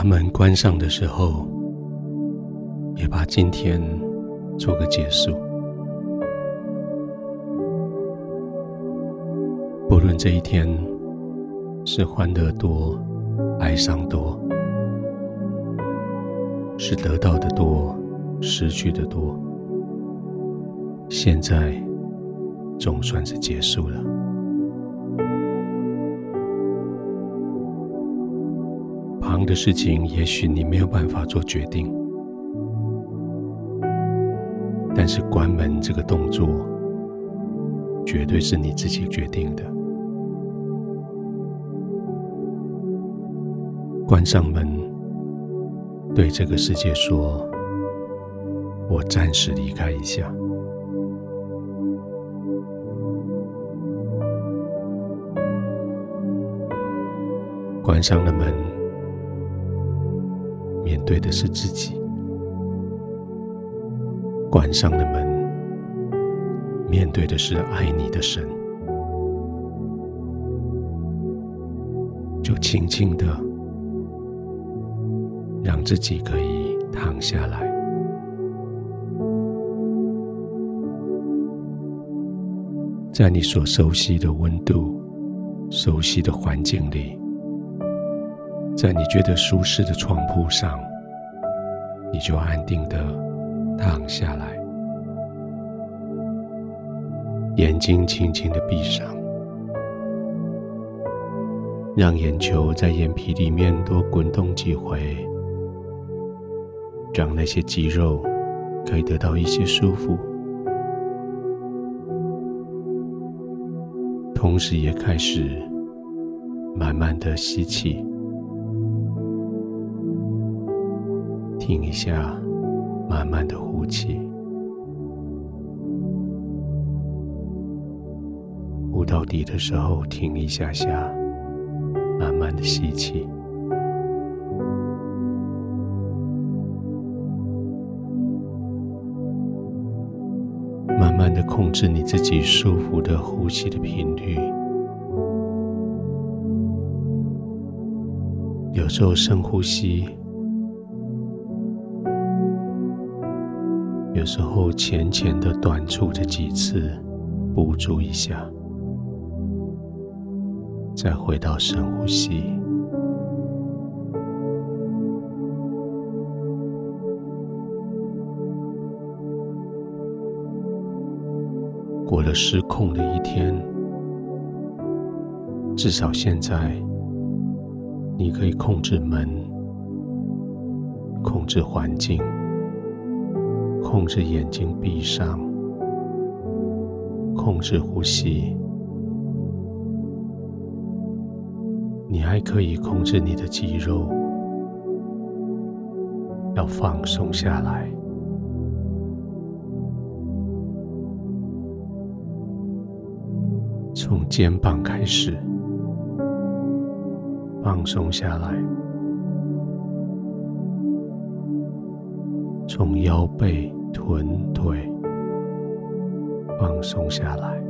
把门关上的时候，也把今天做个结束。不论这一天是欢乐多，哀伤多，是得到的多，失去的多，现在总算是结束了。的事情，也许你没有办法做决定，但是关门这个动作，绝对是你自己决定的。关上门，对这个世界说：“我暂时离开一下。”关上了门。面对的是自己，关上了门，面对的是爱你的神，就轻轻的让自己可以躺下来，在你所熟悉的温度、熟悉的环境里。在你觉得舒适的床铺上，你就安定的躺下来，眼睛轻轻的闭上，让眼球在眼皮里面多滚动几回，让那些肌肉可以得到一些舒服，同时也开始慢慢的吸气。停一下，慢慢的呼气，呼到底的时候停一下下，慢慢的吸气，慢慢的控制你自己舒服的呼吸的频率，有时候深呼吸。时候浅浅的短促着几次，补足一下，再回到深呼吸。过了失控的一天，至少现在你可以控制门，控制环境。控制眼睛闭上，控制呼吸。你还可以控制你的肌肉，要放松下来。从肩膀开始，放松下来。从腰背、臀、腿放松下来，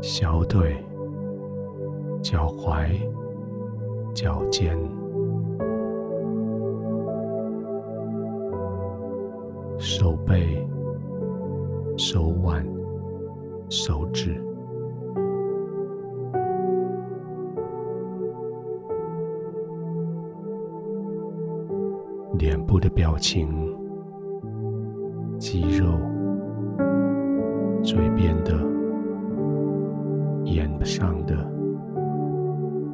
小腿、脚踝、脚尖、手背、手腕、手指。部的表情、肌肉、嘴边的、眼上的、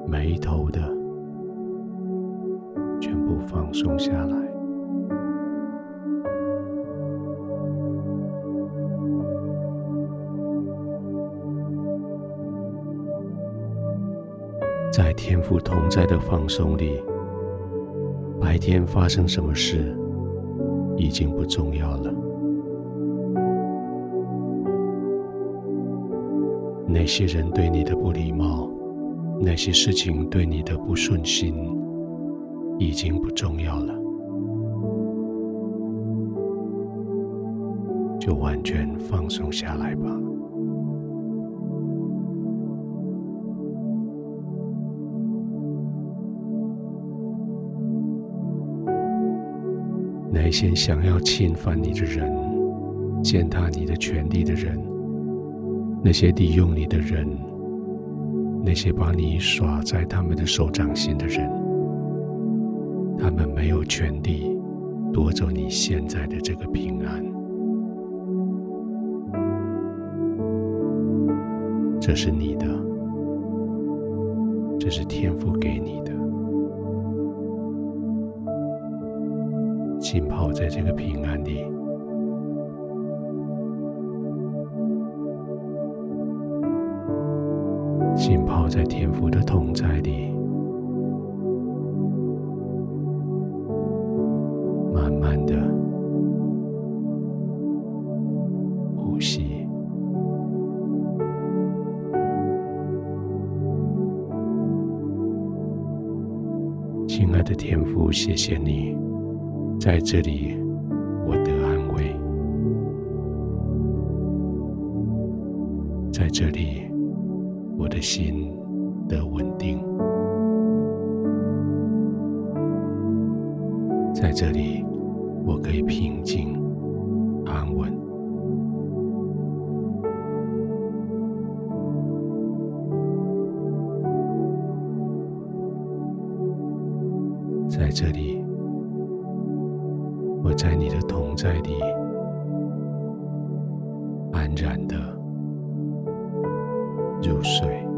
眉头的，全部放松下来。在天赋同在的放松里。天发生什么事已经不重要了，那些人对你的不礼貌，那些事情对你的不顺心，已经不重要了，就完全放松下来吧。那些想要侵犯你的人、践踏你的权利的人、那些利用你的人、那些把你耍在他们的手掌心的人，他们没有权利夺走你现在的这个平安。这是你的，这是天父给你的。浸泡在这个平安里，浸泡在天父的同在里，慢慢的呼吸。亲爱的天父，谢谢你。在这里，我得安慰；在这里，我的心得稳定；在这里，我可以平静安稳；在这里。我在你的同在里，安然的入睡。